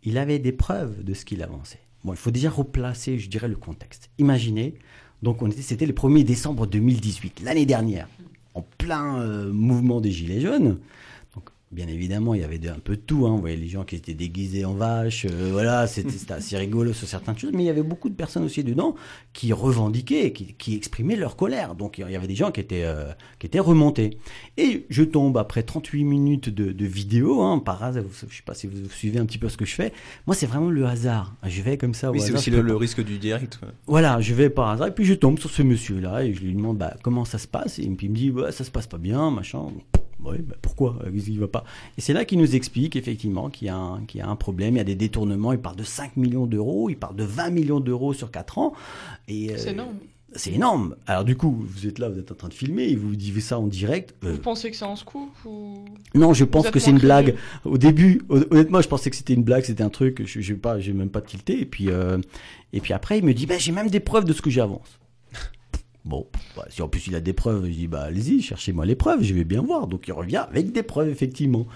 Il avait des preuves de ce qu'il avançait. Bon, il faut déjà replacer, je dirais, le contexte. Imaginez, donc on était, c'était le 1er décembre 2018, l'année dernière, en plein euh, mouvement des Gilets jaunes. Bien évidemment, il y avait un peu de tout. Hein. Vous voyez les gens qui étaient déguisés en vaches, euh, voilà, c'était, assez rigolo sur certaines choses. Mais il y avait beaucoup de personnes aussi dedans qui revendiquaient, qui, qui exprimaient leur colère. Donc il y avait des gens qui étaient, euh, qui étaient remontés. Et je tombe après 38 minutes de, de vidéo, hein, par hasard, je ne sais pas si vous suivez un petit peu ce que je fais. Moi, c'est vraiment le hasard. Je vais comme ça. Oui, c'est aussi le, risque du direct. ouais. voilà, je vais par hasard et puis je tombe sur ce monsieur-là et je lui demande bah, comment ça se passe? Et puis il me dit bah, ça se passe pas bien, machin. Oui, bah, pourquoi Qu'est-ce qui va pas Et c'est là qu'il nous explique effectivement qu'il y, a un- qu'il y a un problème, il y a des détournements, il parle de 5 millions d'euros, il parle de 20 millions d'euros sur 4 ans. Euh, C'est énorme. C'est énorme. Alors du coup, vous êtes là, vous êtes en train de filmer et vous dites ça en direct. Euh, Vous pensez que c'est un scoop ou... non, je pense que c'est une blague. Au début, hon- honnêtement, je pensais que c'était une blague, c'était un truc. Je pas, j'ai même pas tilté. Et puis, euh, et puis après, il me dit, bah, j'ai même des preuves de ce que j'avance. Bon, bah, si en plus il a des preuves, je dis, bah, allez-y, cherchez-moi les preuves, je vais bien voir. Donc il revient avec des preuves, effectivement.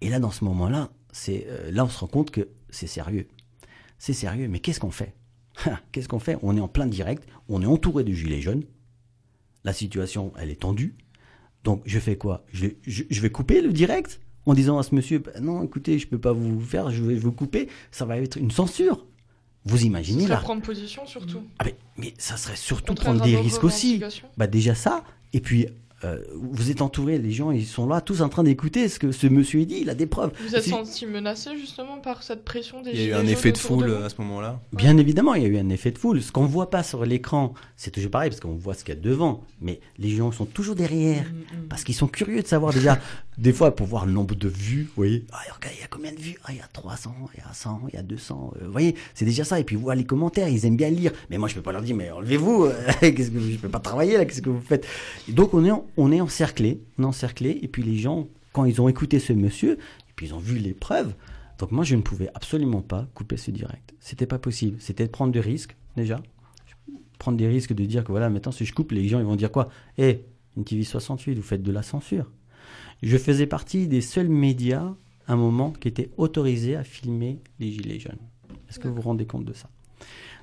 Et là, dans ce moment-là, c'est, euh, là, on se rend compte que c'est sérieux. C'est sérieux, mais qu'est-ce qu'on fait? Qu'est-ce qu'on fait? On est en plein direct, on est entouré de gilets jaunes. La situation, elle est tendue. Donc je fais quoi? Je, vais couper le direct en disant à ce monsieur bah, non écoutez je peux pas vous faire je vais vous couper ça va être une censure vous imaginez serait là. prendre position surtout. Ah, mais, mais ça serait surtout prendre des risques aussi. bah déjà ça et puis euh, vous êtes entouré les gens ils sont là tous en train d'écouter ce que ce monsieur dit il a des preuves Vous êtes senti menacé justement par cette pression des Il y a eu un effet de foule à ce moment-là. Bien évidemment, il y a eu un effet de foule. Ce qu'on ne voit pas sur l'écran, c'est toujours pareil, parce qu'on voit ce qu'il y a devant. Mais les gens sont toujours derrière, parce qu'ils sont curieux de savoir déjà, des fois, pour voir le nombre de vues, vous voyez, ah, regarde, il y a combien de vues? Ah, il y a 300, il y a 100, il y a 200. euh, vous voyez, c'est déjà ça. Et puis, voir les commentaires, ils aiment bien lire. Mais moi, je peux pas leur dire, mais enlevez-vous, euh, qu'est-ce que je peux pas travailler là, qu'est-ce que vous faites? Et Donc, on est, en- on est encerclé, on est encerclé, et puis les gens, quand ils ont écouté ce monsieur, et puis ils ont vu les preuves, donc moi, je ne pouvais absolument pas couper ce direct. C'était pas possible. C'était de prendre des risques, déjà. Prendre des risques de dire que voilà, maintenant, si je coupe, les gens, ils vont dire quoi? Eh, une TV 68, vous faites de la censure. Je faisais partie des seuls médias, à un moment, qui étaient autorisés à filmer les Gilets jaunes. Est-ce que vous vous rendez compte de ça?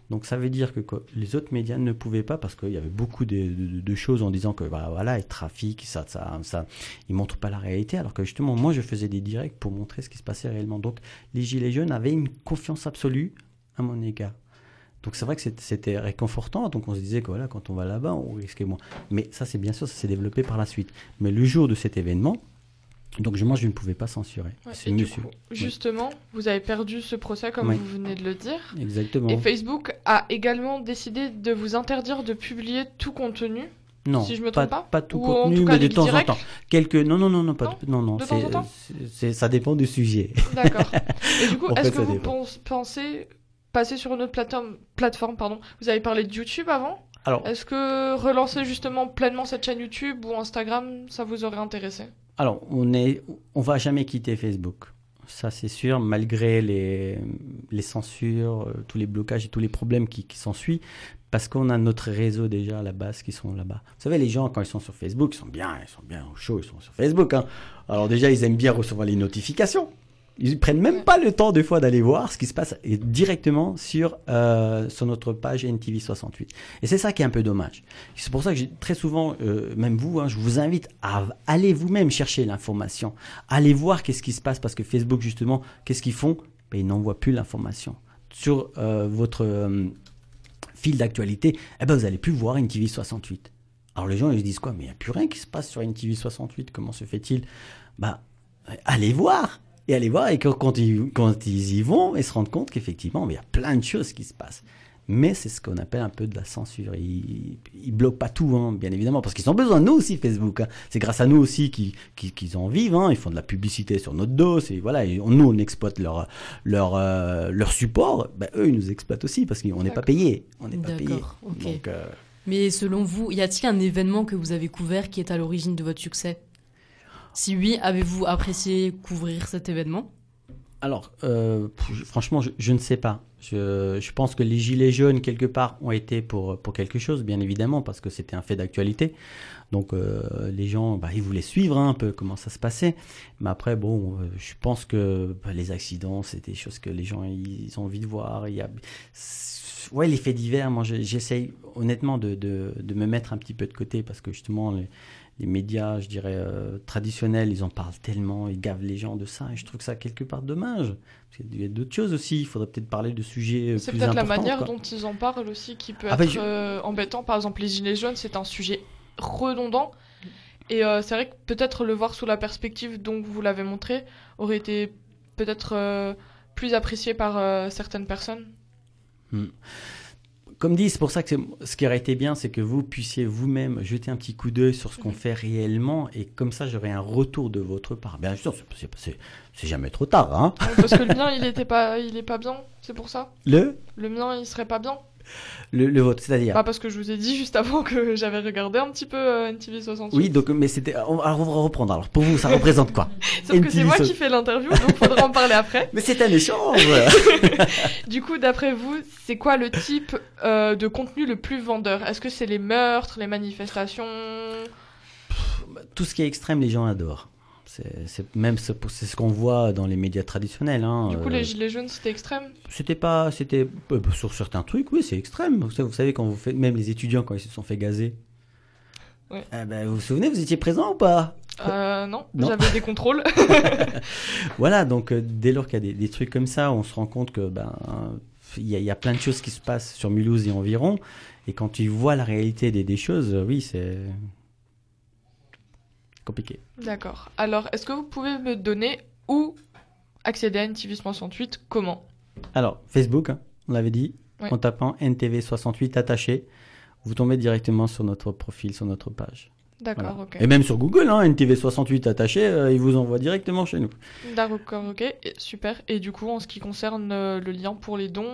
Donc ça veut dire que les autres médias ne pouvaient pas parce qu'il y avait beaucoup de, choses en disant que bah, voilà, et trafic, ça, ça, ça, ils montrent pas la réalité. Alors que justement, moi, je faisais des directs pour montrer ce qui se passait réellement. Donc les gilets jaunes avaient une confiance absolue à mon égard. Donc c'est vrai que c'était- réconfortant. Donc on se disait que voilà, quand on va là-bas, on risquait moins. Mais ça, c'est bien sûr, ça s'est développé par la suite. Mais le jour de cet événement, donc moi, je ne pouvais pas censurer. Ouais, c'est coup, justement, vous avez perdu ce procès comme vous venez de le dire. Exactement. Et Facebook a également décidé de vous interdire de publier tout contenu Non, Si je me pas, trompe pas tout Ou en contenu, cas mais de temps en temps. Quelques, non, non, non, non, pas, Non non, De temps en temps ça dépend du sujet. D'accord. Et du coup, est-ce que vous dépend. pensez passer sur une autre plateforme, plateforme pardon. Vous avez parlé de YouTube avant. Alors, Est-ce que relancer justement pleinement cette chaîne YouTube ou Instagram, ça vous aurait intéressé? Alors, on est, on va jamais quitter Facebook. Ça, c'est sûr, malgré les, les censures, euh, tous les blocages et tous les problèmes qui, qui s'ensuivent, parce qu'on a notre réseau déjà à la base qui sont là-bas. Vous savez, les gens, quand ils sont sur Facebook, ils sont bien, ils sont bien au chaud, ils sont sur Facebook. hein. Alors déjà, ils aiment bien recevoir les notifications. Ils prennent même pas le temps des fois d'aller voir ce qui se passe directement sur, euh, sur notre page NTV68. Et c'est ça qui est un peu dommage. C'est pour ça que très souvent, euh, même vous, hein, je vous invite à aller vous-même chercher l'information, aller voir qu'est-ce qui se passe parce que Facebook justement, qu'est-ce qu'ils font? Ben, Ils n'envoient plus l'information sur euh, votre fil d'actualité. Eh ben, vous allez plus voir NTV68. Alors les gens ils se disent quoi? Mais il n'y a plus rien qui se passe sur NTV68. Comment se fait-il? Bah, allez voir et allez voir et quand, quand ils, quand ils y vont, ils se rendent compte qu'effectivement, il y a plein de choses qui se passent. Mais c'est ce qu'on appelle un peu de la censure. Ils, ils bloquent pas tout, hein, bien évidemment, parce qu'ils ont besoin de nous aussi, Facebook. hein. C'est grâce à nous aussi qu'ils en vivent. hein. Ils font de la publicité sur notre dos. Et voilà, et on- nous, on exploite leur, leur, euh, leur support. Ben, eux, ils nous exploitent aussi parce qu'on n'est pas D'accord. payé. On n'est pas payé. D'accord, ok. Donc, euh, Mais selon vous, y a-t-il un événement que vous avez couvert qui est à l'origine de votre succès? Si oui, avez-vous apprécié couvrir cet événement? Alors, euh, franchement, je, ne sais pas. Je, pense que les gilets jaunes, quelque part, ont été pour, pour quelque chose, bien évidemment, parce que c'était un fait d'actualité. Donc, euh, les gens, bah, ils voulaient suivre hein, un peu comment ça se passait. Mais après, bon, euh, je pense que bah, les accidents, c'est des choses que les gens, ils ont envie de voir. Il y a... Ouais, les faits divers, moi, je- j'essaye honnêtement de, de, de me mettre un petit peu de côté, parce que justement, les, les médias, je dirais, euh, traditionnels, ils en parlent tellement, ils gavent les gens de ça, et je trouve ça quelque part dommage. Parce qu'il y a d'autres choses aussi, il faudrait peut-être parler de sujets euh, C'est plus peut-être la manière quoi. dont ils en parlent aussi qui peut Ah bah, être je- euh, embêtant. Par exemple, les gilets jaunes, c'est un sujet redondant. Et euh, c'est vrai que peut-être le voir sous la perspective dont vous l'avez montré aurait été peut-être plus apprécié par certaines personnes. Comme dit, c'est pour ça que ce qui aurait été bien, c'est que vous puissiez vous-même jeter un petit coup d'œil sur ce qu'on Mhm. fait réellement, et comme ça, j'aurai un retour de votre part. Bien sûr, c'est- jamais trop tard, hein. Ouais, Parce que le mien, il était pas, il est pas bien, c'est pour ça. Le, Le mien, il serait pas bien. Le, le vôtre, c'est-à-dire. Pas parce que je vous ai dit juste avant que j'avais regardé un petit peu euh, NTV 68. Oui, donc, mais c'était. On alors, on va reprendre. Alors, pour vous, ça représente quoi Sauf que c'est moi so- qui fais l'interview, donc faudra en parler après. Mais c'est un échange Du coup, d'après vous, c'est quoi le type euh, de contenu le plus vendeur? Est-ce que c'est les meurtres, les manifestations? Tout ce qui est extrême, les gens adorent. C'est même ce, c'est ce qu'on voit dans les médias traditionnels. Hein. Du coup, Euh, les gilets jaunes, c'était extrême? C'était pas, c'était euh, sur certains trucs, oui, c'est extrême. Vous savez, vous savez, quand vous faites, même les étudiants quand ils se sont fait gazer. Ouais. Eh ben, vous vous souvenez, vous étiez présent ou pas? Euh, Non, Non. j'avais des contrôles. Voilà, donc euh, dès lors qu'il y a des, des trucs comme ça, on se rend compte que ben il y, a- il y a plein de choses qui se passent sur Mulhouse et environ, et quand tu vois la réalité des, des choses, oui, c'est compliqué. D'accord. Alors, est-ce que vous pouvez me donner où accéder à NTV 68 Comment? Alors Facebook, hein, on l'avait dit, en tapant NTV68 attaché, vous tombez directement sur notre profil, sur notre page. D'accord, Voilà. ok. Et même sur Google, hein, NTV68 attaché, euh, il vous envoie directement chez nous. D'accord, ok. Et- super. Et du coup, en ce qui concerne euh, le lien pour les dons,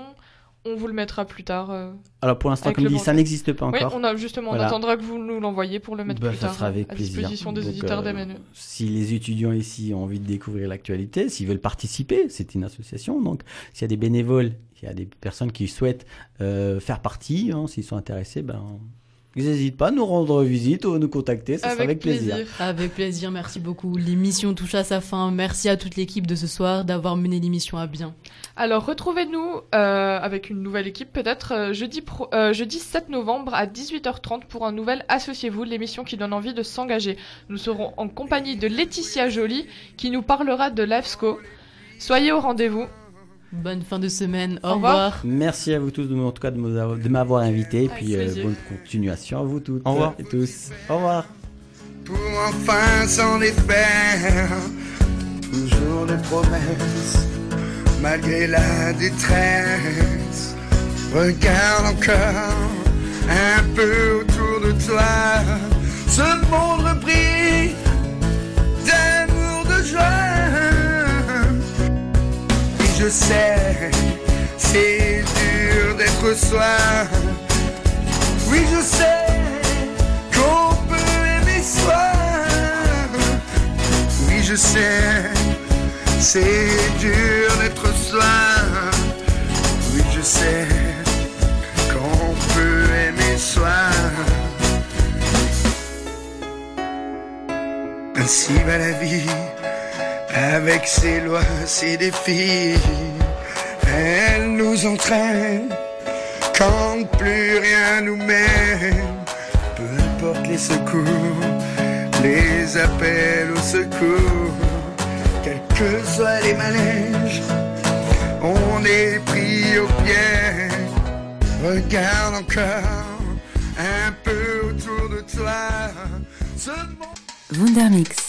on vous le mettra plus tard. euh. Alors pour l'instant, comme dit, ça n'existe pas Oui, encore. on a justement, Voilà. on attendra que vous nous l'envoyiez pour le mettre Bah, plus ça tard sera avec à plaisir. disposition des Donc, auditeurs euh. Si les étudiants ici ont envie de découvrir l'actualité, s'ils veulent participer, c'est une association. Donc, s'il y a des bénévoles, il y a des personnes qui souhaitent euh, faire partie, hein, s'ils sont intéressés, ben, ils n'hésitent pas à nous rendre visite ou à nous contacter. Ça sera avec plaisir. Avec plaisir, merci beaucoup. L'émission touche à sa fin. Merci à toute l'équipe de ce soir d'avoir mené l'émission à bien. Alors retrouvez-nous euh, avec une nouvelle équipe peut-être euh, jeudi, pro- euh, jeudi 7 novembre à 18h30 pour un nouvel Associez-vous, l'émission qui donne envie de s'engager. Nous serons en compagnie de Laetitia Joly qui nous parlera de l'AFSCO. Soyez au rendez-vous. Bonne fin de semaine. Au, Au revoir. revoir. Merci à vous tous, de, en tout cas, de m'avoir- de invité. Et puis, euh, bonne continuation à vous toutes Au revoir. et tous. Au revoir. pour enfin s'en défaire. Toujours des promesses, malgré la détresse. Regarde encore un peu autour de toi. Ce monde repris d'amour, de joie. Je sais, c'est dur d'être soi. Oui, je sais qu'on peut aimer soi. Oui, je sais, c'est dur d'être soi. Oui, je sais qu'on peut aimer soi. Ainsi va la vie, avec ses lois, ses défis. Elle nous entraîne quand plus rien nous mène. Peu importe les secours, les appels au secours, quels que soient les manèges, on est pris au piège. Regarde encore un peu autour de toi. Ce Wundermix.